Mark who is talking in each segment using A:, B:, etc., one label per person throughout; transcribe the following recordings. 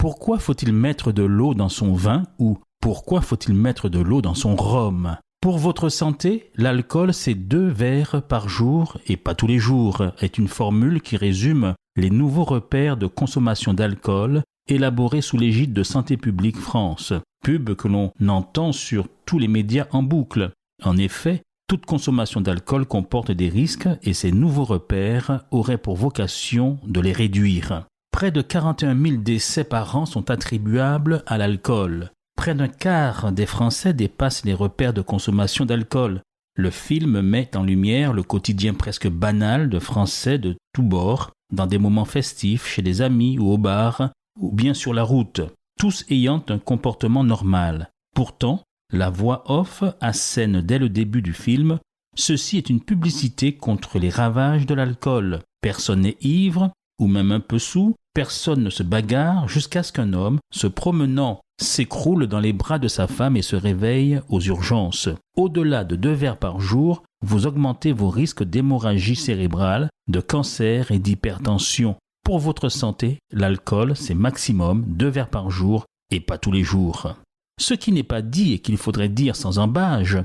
A: Pourquoi faut-il mettre de l'eau dans son vin ou pourquoi faut-il mettre de l'eau dans son rhum? Pour votre santé, l'alcool c'est deux verres par jour et pas tous les jours est une formule qui résume les nouveaux repères de consommation d'alcool élaborés sous l'égide de Santé publique France, pub que l'on entend sur tous les médias en boucle. En effet, toute consommation d'alcool comporte des risques et ces nouveaux repères auraient pour vocation de les réduire. Près de 41 000 décès par an sont attribuables à l'alcool. Près d'un quart des Français dépassent les repères de consommation d'alcool. Le film met en lumière le quotidien presque banal de Français de tous bords, dans des moments festifs, chez des amis ou au bar, ou bien sur la route, tous ayant un comportement normal. Pourtant, la voix off assène dès le début du film Ceci est une publicité contre les ravages de l'alcool. Personne n'est ivre, ou même un peu sous, personne ne se bagarre jusqu'à ce qu'un homme, se promenant, s'écroule dans les bras de sa femme et se réveille aux urgences. Au-delà de deux verres par jour, vous augmentez vos risques d'hémorragie cérébrale, de cancer et d'hypertension. Pour votre santé, l'alcool, c'est maximum deux verres par jour et pas tous les jours. Ce qui n'est pas dit et qu'il faudrait dire sans embâge,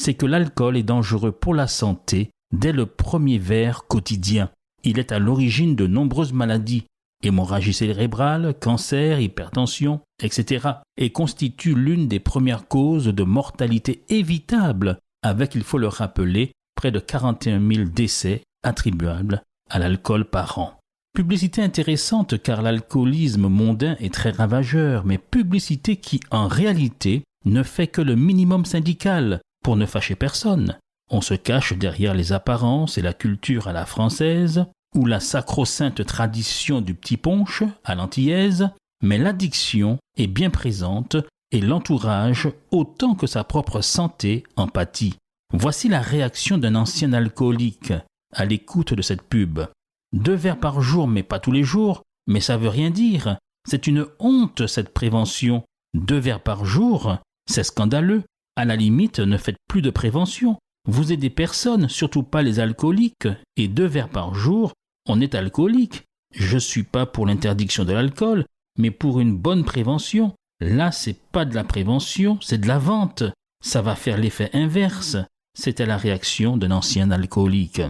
A: c'est que l'alcool est dangereux pour la santé dès le premier verre quotidien. Il est à l'origine de nombreuses maladies, hémorragie cérébrale, cancer, hypertension, etc., et constitue l'une des premières causes de mortalité évitable, avec, il faut le rappeler, près de 41 000 décès attribuables à l'alcool par an. Publicité intéressante car l'alcoolisme mondain est très ravageur, mais publicité qui en réalité ne fait que le minimum syndical pour ne fâcher personne. On se cache derrière les apparences et la culture à la française, ou la sacro-sainte tradition du petit punch à l'antillaise, mais l'addiction est bien présente et l'entourage autant que sa propre santé en pâtit. Voici la réaction d'un ancien alcoolique à l'écoute de cette pub. Deux verres par jour, mais pas tous les jours, mais ça veut rien dire. C'est une honte, cette prévention. Deux verres par jour, c'est scandaleux. À la limite, ne faites plus de prévention. Vous aidez personne, surtout pas les alcooliques, et deux verres par jour, on est alcoolique. Je suis pas pour l'interdiction de l'alcool, mais pour une bonne prévention. Là, c'est pas de la prévention, c'est de la vente. Ça va faire l'effet inverse. C'était la réaction d'un ancien alcoolique.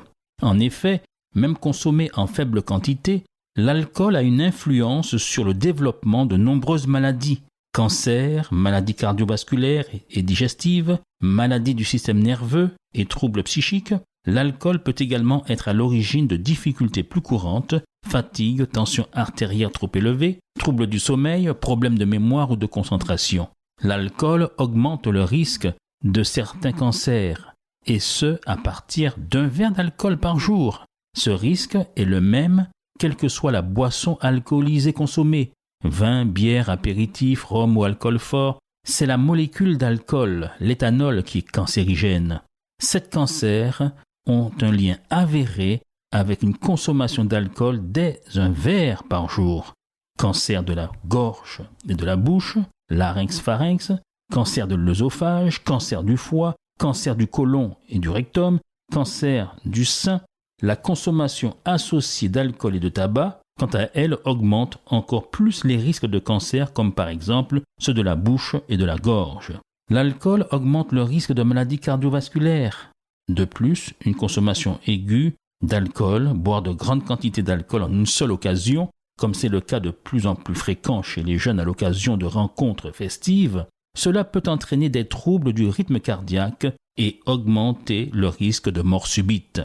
A: En effet, même consommé en faible quantité, l'alcool a une influence sur le développement de nombreuses maladies. Cancer, maladies cardiovasculaires et digestives, maladies du système nerveux et troubles psychiques. L'alcool peut également être à l'origine de difficultés plus courantes, fatigue, tension artérielle trop élevée, troubles du sommeil, problèmes de mémoire ou de concentration. L'alcool augmente le risque de certains cancers, et ce à partir d'un verre d'alcool par jour. Ce risque est le même quelle que soit la boisson alcoolisée consommée, vin, bière, apéritif, rhum ou alcool fort, c'est la molécule d'alcool, l'éthanol, qui est cancérigène. Sept cancers ont un lien avéré avec une consommation d'alcool dès un verre par jour. Cancer de la gorge et de la bouche, larynx-pharynx, cancer de l'œsophage, cancer du foie, cancer du côlon et du rectum, cancer du sein, la consommation associée d'alcool et de tabac, quant à elle, augmente encore plus les risques de cancer comme par exemple ceux de la bouche et de la gorge. L'alcool augmente le risque de maladies cardiovasculaires. De plus, une consommation aiguë d'alcool, boire de grandes quantités d'alcool en une seule occasion, comme c'est le cas de plus en plus fréquent chez les jeunes à l'occasion de rencontres festives, cela peut entraîner des troubles du rythme cardiaque et augmenter le risque de mort subite.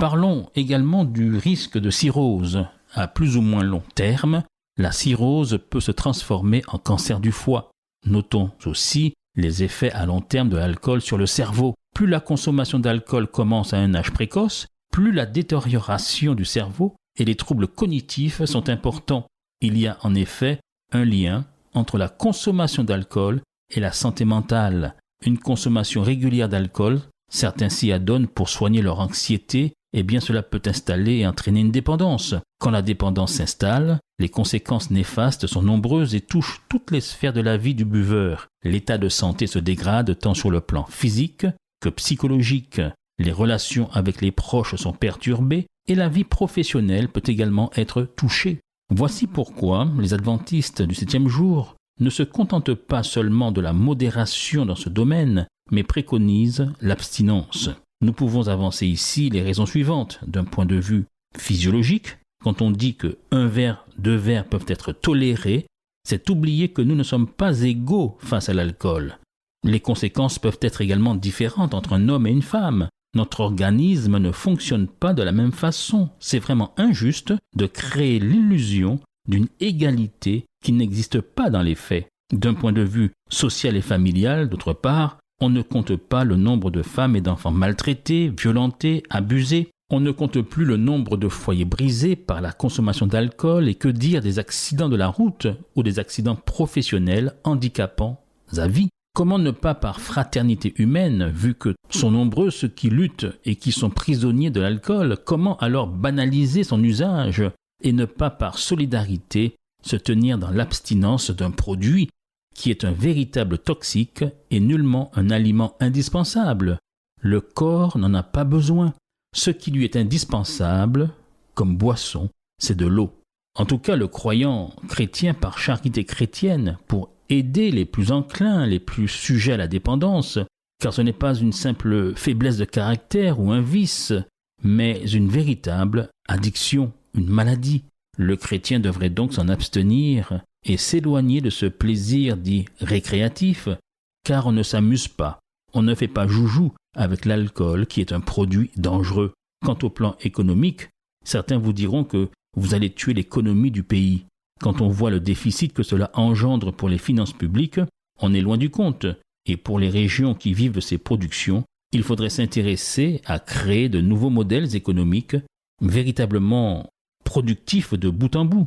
A: Parlons également du risque de cirrhose. À plus ou moins long terme, la cirrhose peut se transformer en cancer du foie. Notons aussi les effets à long terme de l'alcool sur le cerveau. Plus la consommation d'alcool commence à un âge précoce, plus la détérioration du cerveau et les troubles cognitifs sont importants. Il y a en effet un lien entre la consommation d'alcool et la santé mentale. Une consommation régulière d'alcool, certains s'y adonnent pour soigner leur anxiété, eh bien cela peut installer et entraîner une dépendance. Quand la dépendance s'installe, les conséquences néfastes sont nombreuses et touchent toutes les sphères de la vie du buveur. L'état de santé se dégrade tant sur le plan physique que psychologique. Les relations avec les proches sont perturbées et la vie professionnelle peut également être touchée. Voici pourquoi les adventistes du septième jour ne se contentent pas seulement de la modération dans ce domaine, mais préconisent l'abstinence. Nous pouvons avancer ici les raisons suivantes. D'un point de vue physiologique, quand on dit que un verre, deux verres peuvent être tolérés, c'est oublier que nous ne sommes pas égaux face à l'alcool. Les conséquences peuvent être également différentes entre un homme et une femme. Notre organisme ne fonctionne pas de la même façon. C'est vraiment injuste de créer l'illusion d'une égalité qui n'existe pas dans les faits. D'un point de vue social et familial, d'autre part, on ne compte pas le nombre de femmes et d'enfants maltraités, violentés, abusés. On ne compte plus le nombre de foyers brisés par la consommation d'alcool et que dire des accidents de la route ou des accidents professionnels handicapants à vie. Comment ne pas par fraternité humaine, vu que sont nombreux ceux qui luttent et qui sont prisonniers de l'alcool, comment alors banaliser son usage et ne pas par solidarité se tenir dans l'abstinence d'un produit qui est un véritable toxique et nullement un aliment indispensable. Le corps n'en a pas besoin. Ce qui lui est indispensable, comme boisson, c'est de l'eau. En tout cas, le croyant chrétien par charité chrétienne, pour aider les plus enclins, les plus sujets à la dépendance, car ce n'est pas une simple faiblesse de caractère ou un vice, mais une véritable addiction, une maladie. Le chrétien devrait donc s'en abstenir et s'éloigner de ce plaisir dit récréatif, car on ne s'amuse pas, on ne fait pas joujou avec l'alcool qui est un produit dangereux. Quant au plan économique, certains vous diront que vous allez tuer l'économie du pays. Quand on voit le déficit que cela engendre pour les finances publiques, on est loin du compte. Et pour les régions qui vivent de ces productions, il faudrait s'intéresser à créer de nouveaux modèles économiques véritablement productifs de bout en bout.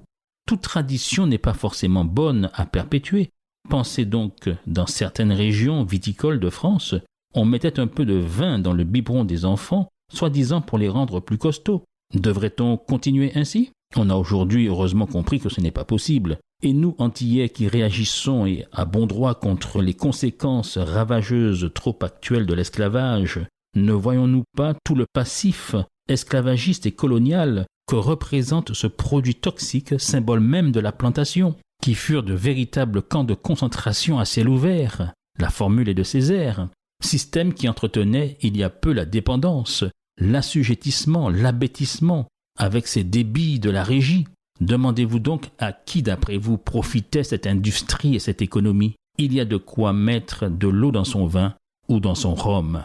A: Toute tradition n'est pas forcément bonne à perpétuer. Pensez donc, dans certaines régions viticoles de France, on mettait un peu de vin dans le biberon des enfants, soi-disant pour les rendre plus costauds. Devrait-on continuer ainsi? On a aujourd'hui heureusement compris que ce n'est pas possible. Et nous, Antillais, qui réagissons et à bon droit contre les conséquences ravageuses trop actuelles de l'esclavage, ne voyons-nous pas tout le passif esclavagiste et colonial que représente ce produit toxique, symbole même de la plantation, qui furent de véritables camps de concentration à ciel ouvert, la formule est de Césaire, système qui entretenait il y a peu la dépendance, l'assujettissement, l'abêtissement, avec ses débits de la régie. Demandez-vous donc à qui, d'après vous, profitait cette industrie et cette économie? Il y a de quoi mettre de l'eau dans son vin ou dans son rhum.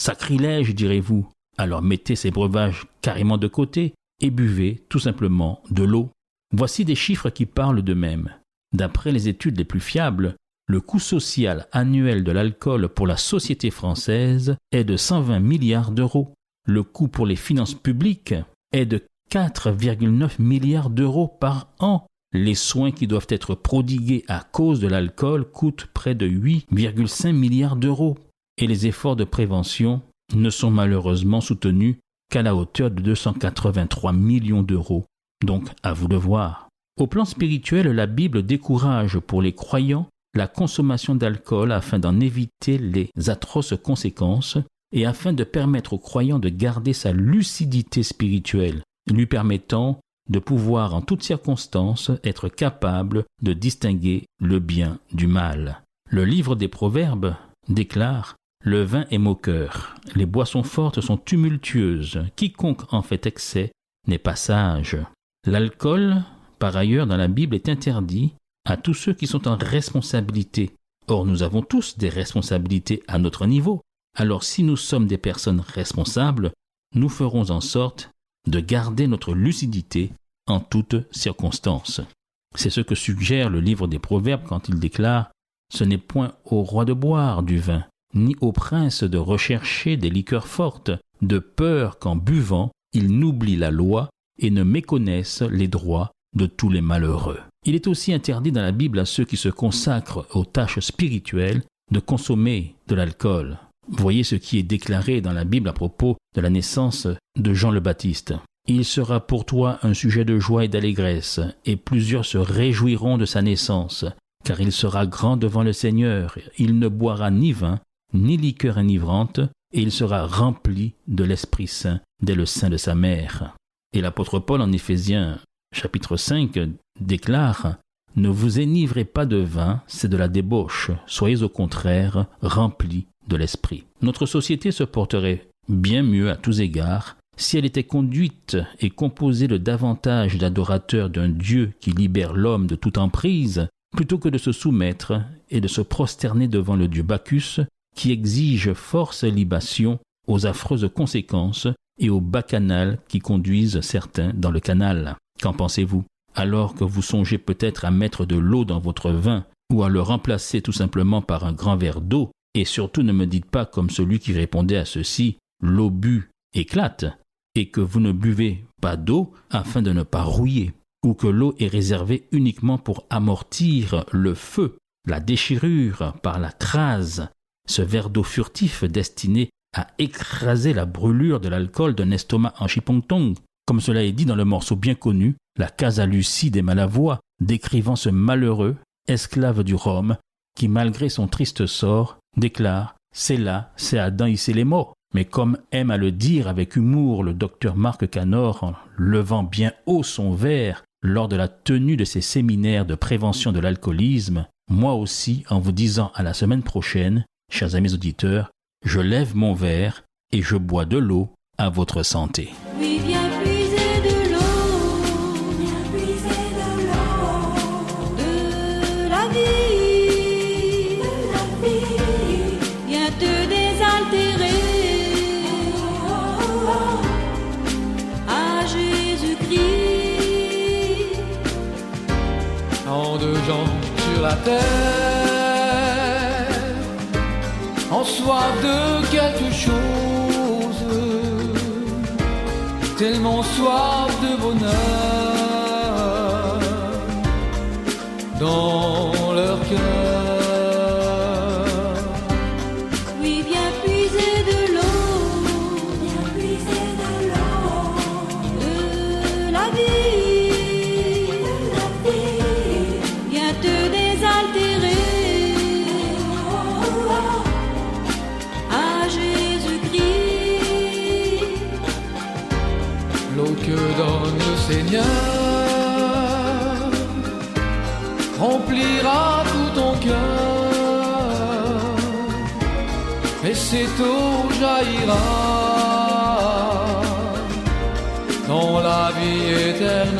A: Sacrilège, direz-vous. Alors mettez ces breuvages carrément de côté et buvez tout simplement de l'eau. Voici des chiffres qui parlent d'eux-mêmes. D'après les études les plus fiables, le coût social annuel de l'alcool pour la société française est de 120 milliards d'euros. Le coût pour les finances publiques est de 4,9 milliards d'euros par an. Les soins qui doivent être prodigués à cause de l'alcool coûtent près de 8,5 milliards d'euros. Et les efforts de prévention ne sont malheureusement soutenus qu'à la hauteur de 283 millions d'euros. Donc à vous de voir. Au plan spirituel, la Bible décourage pour les croyants la consommation d'alcool afin d'en éviter les atroces conséquences et afin de permettre aux croyants de garder sa lucidité spirituelle lui permettant de pouvoir en toutes circonstances être capable de distinguer le bien du mal. Le livre des Proverbes déclare Le vin est moqueur, les boissons fortes sont tumultueuses, quiconque en fait excès n'est pas sage. L'alcool, par ailleurs, dans la Bible est interdit à tous ceux qui sont en responsabilité. Or, nous avons tous des responsabilités à notre niveau. Alors, si nous sommes des personnes responsables, nous ferons en sorte de garder notre lucidité en toutes circonstances. C'est ce que suggère le livre des Proverbes quand il déclare Ce n'est point au roi de boire du vin, ni au prince de rechercher des liqueurs fortes, de peur qu'en buvant, il n'oublie la loi et ne méconnaisse les droits de tous les malheureux. Il est aussi interdit dans la Bible à ceux qui se consacrent aux tâches spirituelles de consommer de l'alcool. Voyez ce qui est déclaré dans la Bible à propos de la naissance de Jean le Baptiste. Il sera pour toi un sujet de joie et d'allégresse, et plusieurs se réjouiront de sa naissance, car il sera grand devant le Seigneur. Il ne boira ni vin, ni liqueur enivrante, et il sera rempli de l'Esprit Saint dès le sein de sa mère. Et l'apôtre Paul en Éphésiens chapitre 5 déclare Ne vous énivrez pas de vin, c'est de la débauche, soyez au contraire remplis de l'Esprit. Notre société se porterait bien mieux à tous égards si elle était conduite et composée de davantage d'adorateurs d'un Dieu qui libère l'homme de toute emprise, plutôt que de se soumettre et de se prosterner devant le Dieu Bacchus, qui exige force libation aux affreuses conséquences et aux bacchanales qui conduisent certains dans le canal. Qu'en pensez-vous? Alors que vous songez peut-être à mettre de l'eau dans votre vin, ou à le remplacer tout simplement par un grand verre d'eau, et surtout ne me dites pas comme celui qui répondait à ceci, l'eau bu éclate, et que vous ne buvez pas d'eau afin de ne pas rouiller, ou que l'eau est réservée uniquement pour amortir le feu, la déchirure par la crase, ce verre d'eau furtif destiné à écraser la brûlure de l'alcool d'un estomac en chipongtong, comme cela est dit dans le morceau bien connu, La Casa lucide et Malavoie, décrivant ce malheureux, esclave du Rhum, qui malgré son triste sort, déclare C'est là, c'est Adam ici les morts. Mais comme aime à le dire avec humour le docteur Marc Canor levant bien haut son verre lors de la tenue de ses séminaires de prévention de l'alcoolisme, moi aussi, en vous disant à la semaine prochaine, chers amis auditeurs, je lève mon verre et je bois de l'eau à votre santé.
B: De
C: bonheur dans leur cœur. Seigneur remplira tout ton cœur et cette eau jaillira dans la vie éternelle.